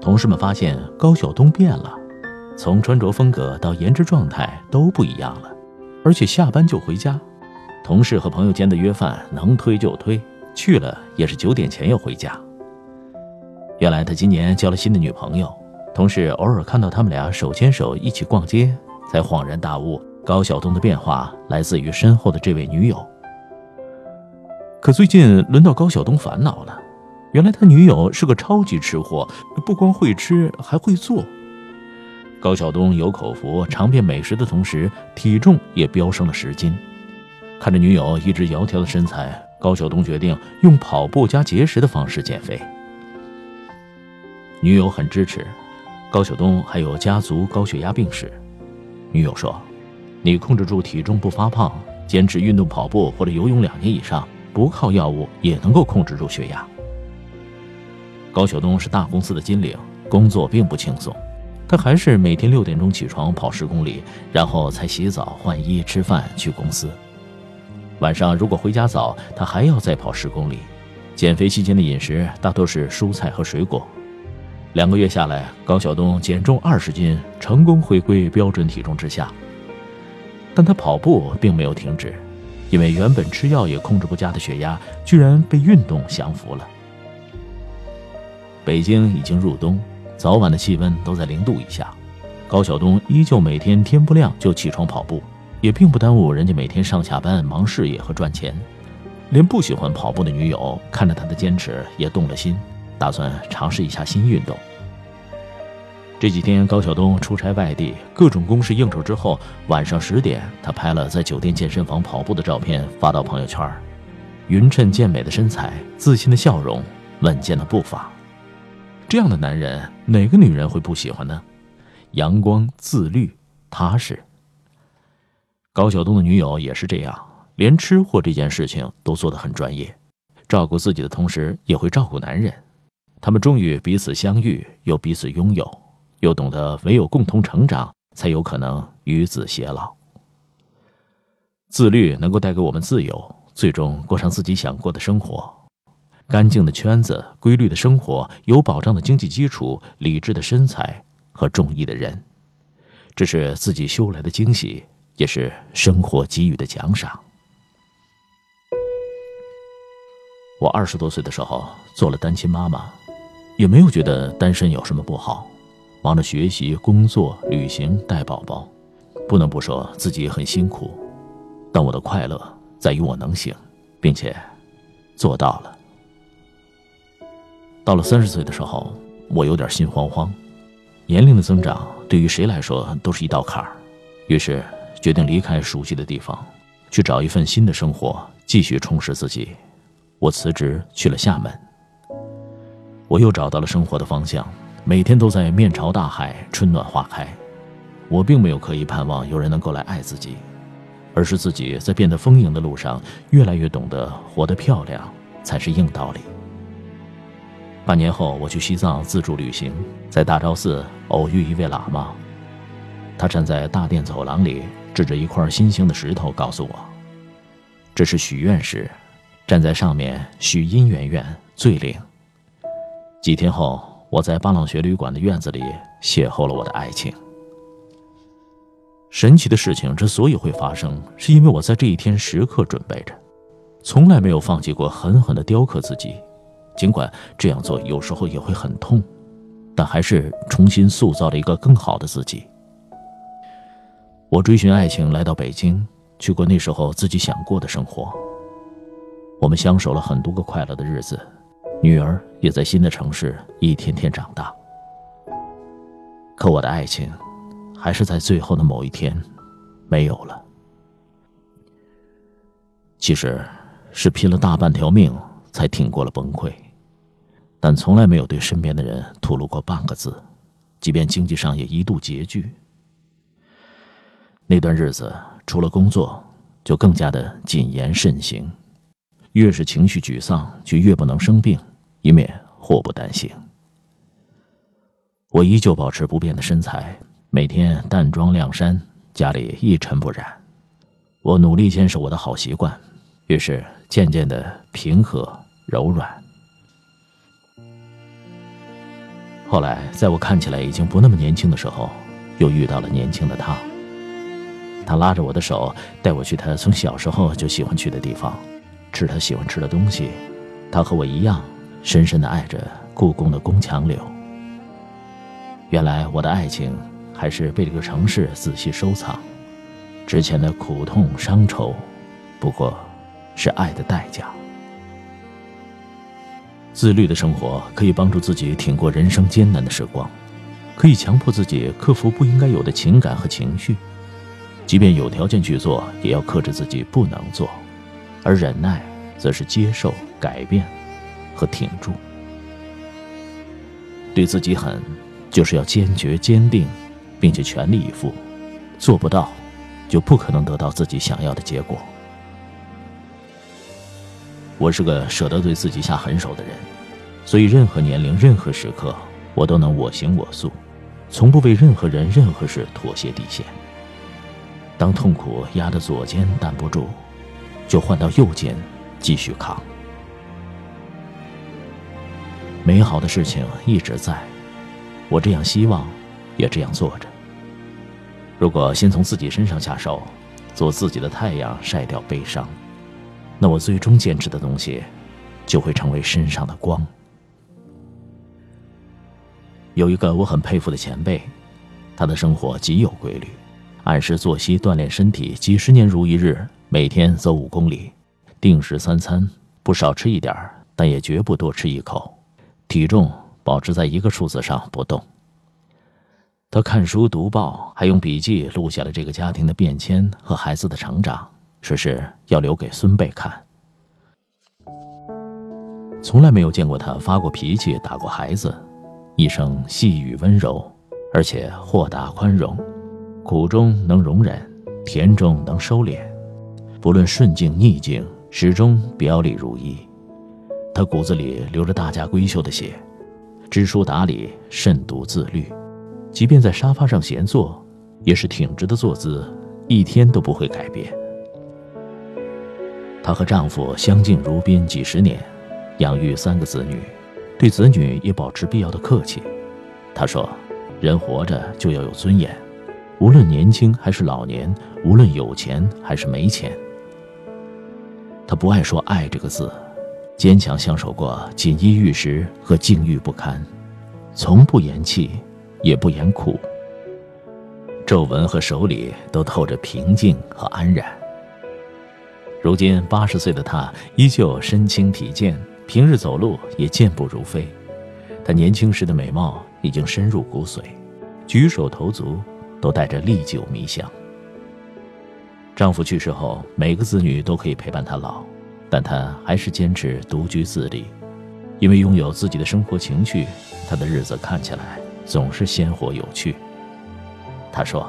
同事们发现高晓东变了，从穿着风格到颜值状态都不一样了，而且下班就回家。同事和朋友间的约饭能推就推，去了也是九点前要回家。原来他今年交了新的女朋友，同事偶尔看到他们俩手牵手一起逛街，才恍然大悟高晓东的变化来自于身后的这位女友。可最近轮到高晓东烦恼了。原来他女友是个超级吃货，不光会吃，还会做。高晓东有口福，尝遍美食的同时，体重也飙升了十斤。看着女友一直窈窕的身材，高晓东决定用跑步加节食的方式减肥。女友很支持。高晓东还有家族高血压病史，女友说：“你控制住体重不发胖，坚持运动跑步或者游泳两年以上，不靠药物也能够控制住血压。”高晓东是大公司的金领，工作并不轻松。他还是每天六点钟起床跑十公里，然后才洗澡、换衣、吃饭去公司。晚上如果回家早，他还要再跑十公里。减肥期间的饮食大多是蔬菜和水果。两个月下来，高晓东减重二十斤，成功回归标准体重之下。但他跑步并没有停止，因为原本吃药也控制不佳的血压，居然被运动降服了。北京已经入冬，早晚的气温都在零度以下。高晓东依旧每天天不亮就起床跑步，也并不耽误人家每天上下班忙事业和赚钱。连不喜欢跑步的女友看着他的坚持也动了心，打算尝试一下新运动。这几天高晓东出差外地，各种公事应酬之后，晚上十点，他拍了在酒店健身房跑步的照片发到朋友圈。匀称健美的身材，自信的笑容，稳健的步伐。这样的男人，哪个女人会不喜欢呢？阳光、自律、踏实。高晓东的女友也是这样，连吃货这件事情都做得很专业，照顾自己的同时也会照顾男人。他们终于彼此相遇，又彼此拥有，又懂得唯有共同成长，才有可能与子偕老。自律能够带给我们自由，最终过上自己想过的生活。干净的圈子，规律的生活，有保障的经济基础，理智的身材和中意的人，这是自己修来的惊喜，也是生活给予的奖赏。我二十多岁的时候做了单亲妈妈，也没有觉得单身有什么不好，忙着学习、工作、旅行、带宝宝，不能不说自己很辛苦，但我的快乐在于我能行，并且做到了。到了三十岁的时候，我有点心慌慌。年龄的增长对于谁来说都是一道坎儿，于是决定离开熟悉的地方，去找一份新的生活，继续充实自己。我辞职去了厦门。我又找到了生活的方向，每天都在面朝大海，春暖花开。我并没有刻意盼望有人能够来爱自己，而是自己在变得丰盈的路上，越来越懂得活得漂亮才是硬道理。半年后，我去西藏自助旅行，在大昭寺偶遇一位喇嘛。他站在大殿走廊里，指着一块新兴的石头，告诉我：“这是许愿石，站在上面许姻缘愿最灵。”几天后，我在巴朗学旅馆的院子里邂逅了我的爱情。神奇的事情之所以会发生，是因为我在这一天时刻准备着，从来没有放弃过狠狠地雕刻自己。尽管这样做有时候也会很痛，但还是重新塑造了一个更好的自己。我追寻爱情，来到北京，去过那时候自己想过的生活。我们相守了很多个快乐的日子，女儿也在新的城市一天天长大。可我的爱情，还是在最后的某一天，没有了。其实，是拼了大半条命才挺过了崩溃，但从来没有对身边的人吐露过半个字，即便经济上也一度拮据。那段日子，除了工作，就更加的谨言慎行。越是情绪沮丧，就越不能生病，以免祸不单行。我依旧保持不变的身材，每天淡妆亮衫，家里一尘不染。我努力坚守我的好习惯，于是渐渐的平和柔软。后来，在我看起来已经不那么年轻的时候，又遇到了年轻的他。他拉着我的手，带我去他从小时候就喜欢去的地方。吃他喜欢吃的东西，他和我一样，深深的爱着故宫的宫墙柳。原来我的爱情，还是被这个城市仔细收藏，之前的苦痛伤愁，不过是爱的代价。自律的生活可以帮助自己挺过人生艰难的时光，可以强迫自己克服不应该有的情感和情绪，即便有条件去做，也要克制自己不能做。而忍耐，则是接受改变和挺住。对自己狠，就是要坚决坚定，并且全力以赴。做不到，就不可能得到自己想要的结果。我是个舍得对自己下狠手的人，所以任何年龄、任何时刻，我都能我行我素，从不为任何人、任何事妥协底线。当痛苦压得左肩担不住。就换到右肩，继续扛。美好的事情一直在，我这样希望，也这样做着。如果先从自己身上下手，做自己的太阳，晒掉悲伤，那我最终坚持的东西，就会成为身上的光。有一个我很佩服的前辈，他的生活极有规律，按时作息，锻炼身体，几十年如一日。每天走五公里，定时三餐，不少吃一点但也绝不多吃一口。体重保持在一个数字上不动。他看书读报，还用笔记录下了这个家庭的变迁和孩子的成长，说是要留给孙辈看。从来没有见过他发过脾气、打过孩子，一生细雨温柔，而且豁达宽容，苦中能容忍，甜中能收敛。不论顺境逆境，始终表里如一。他骨子里流着大家闺秀的血，知书达理，慎独自律。即便在沙发上闲坐，也是挺直的坐姿，一天都不会改变。她和丈夫相敬如宾几十年，养育三个子女，对子女也保持必要的客气。她说：“人活着就要有尊严，无论年轻还是老年，无论有钱还是没钱。”他不爱说“爱”这个字，坚强相守过锦衣玉食和境遇不堪，从不言弃，也不言苦。皱纹和手里都透着平静和安然。如今八十岁的他依旧身轻体健，平日走路也健步如飞。他年轻时的美貌已经深入骨髓，举手投足都带着历久弥香。丈夫去世后，每个子女都可以陪伴她老，但她还是坚持独居自立，因为拥有自己的生活情趣，她的日子看起来总是鲜活有趣。她说：“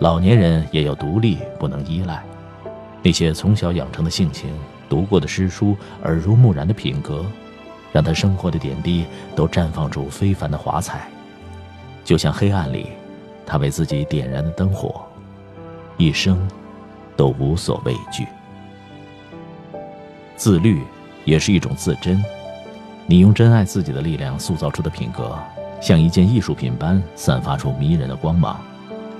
老年人也要独立，不能依赖。那些从小养成的性情，读过的诗书，耳濡目染的品格，让他生活的点滴都绽放出非凡的华彩。就像黑暗里，他为自己点燃的灯火，一生。”都无所畏惧。自律也是一种自珍，你用真爱自己的力量塑造出的品格，像一件艺术品般散发出迷人的光芒。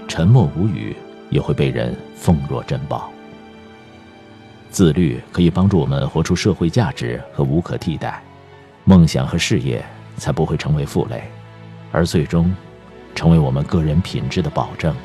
沉默无语也会被人奉若珍宝。自律可以帮助我们活出社会价值和无可替代，梦想和事业才不会成为负累，而最终成为我们个人品质的保证。